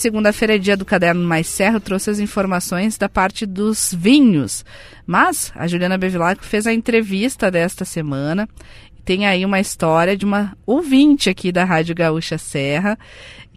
Segunda-feira é dia do Caderno Mais Serra, trouxe as informações da parte dos vinhos. Mas a Juliana Bevilacqua fez a entrevista desta semana. Tem aí uma história de uma ouvinte aqui da Rádio Gaúcha Serra,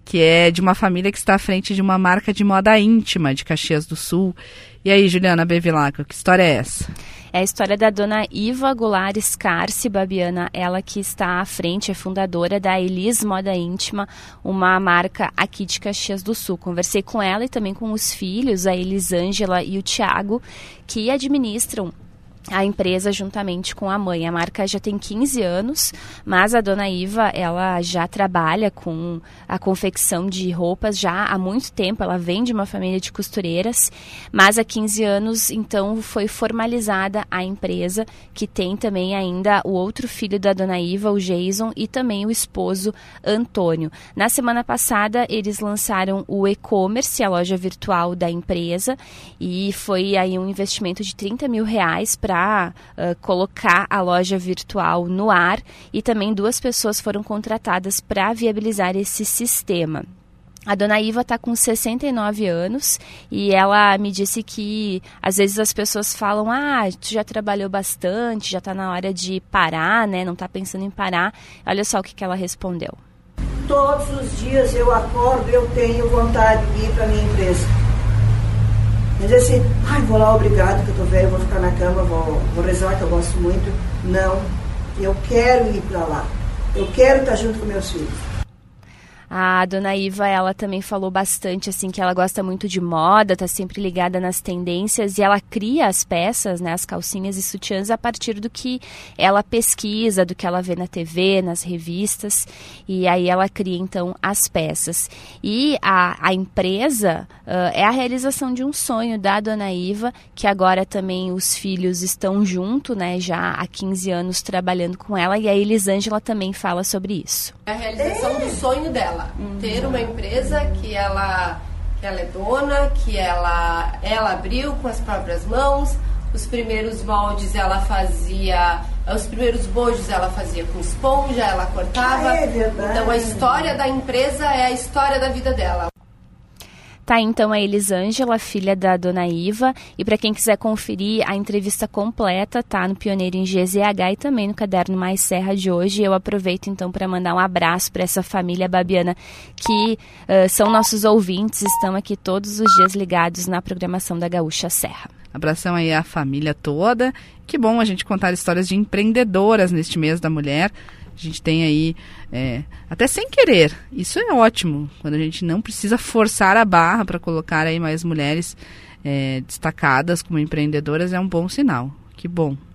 que é de uma família que está à frente de uma marca de moda íntima de Caxias do Sul. E aí, Juliana Bevilacqua, que história é essa? É a história da dona Iva Goulart Scarce Babiana, ela que está à frente, é fundadora da Elis Moda Íntima, uma marca aqui de Caxias do Sul. Conversei com ela e também com os filhos, a Elisângela e o Tiago, que administram a empresa juntamente com a mãe. A marca já tem 15 anos, mas a dona Iva, ela já trabalha com a confecção de roupas já há muito tempo. Ela vem de uma família de costureiras, mas há 15 anos então foi formalizada a empresa, que tem também ainda o outro filho da dona Iva, o Jason, e também o esposo Antônio. Na semana passada, eles lançaram o e-commerce, a loja virtual da empresa, e foi aí um investimento de 30 mil reais para para uh, colocar a loja virtual no ar e também duas pessoas foram contratadas para viabilizar esse sistema. A dona Iva está com 69 anos e ela me disse que às vezes as pessoas falam: Ah, tu já trabalhou bastante, já está na hora de parar, né? Não está pensando em parar. Olha só o que, que ela respondeu. Todos os dias eu acordo, eu tenho vontade de ir para minha empresa dizer assim, ai, vou lá, obrigado, que eu tô velho, vou ficar na cama, vou, vou rezar, que eu gosto muito. Não, eu quero ir para lá. Eu quero estar junto com meus filhos. A dona Iva, ela também falou bastante assim que ela gosta muito de moda, tá sempre ligada nas tendências e ela cria as peças, né, as calcinhas e sutiãs a partir do que ela pesquisa, do que ela vê na TV, nas revistas, e aí ela cria então as peças. E a, a empresa uh, é a realização de um sonho da dona Iva, que agora também os filhos estão junto, né, já há 15 anos trabalhando com ela, e a Elisângela também fala sobre isso. É a realização do sonho dela dela. Uhum. Ter uma empresa que ela, que ela é dona, que ela, ela abriu com as próprias mãos. Os primeiros moldes ela fazia, os primeiros bojos ela fazia com esponja, ela cortava. Ah, é então a história da empresa é a história da vida dela. Tá então a Elisângela, filha da dona Iva, e para quem quiser conferir a entrevista completa, tá no Pioneiro em GZH e também no Caderno Mais Serra de hoje. Eu aproveito então para mandar um abraço para essa família babiana que uh, são nossos ouvintes, estão aqui todos os dias ligados na programação da Gaúcha Serra. Abração aí à família toda. Que bom a gente contar histórias de empreendedoras neste mês da mulher. A gente tem aí, é, até sem querer, isso é ótimo, quando a gente não precisa forçar a barra para colocar aí mais mulheres é, destacadas como empreendedoras, é um bom sinal. Que bom.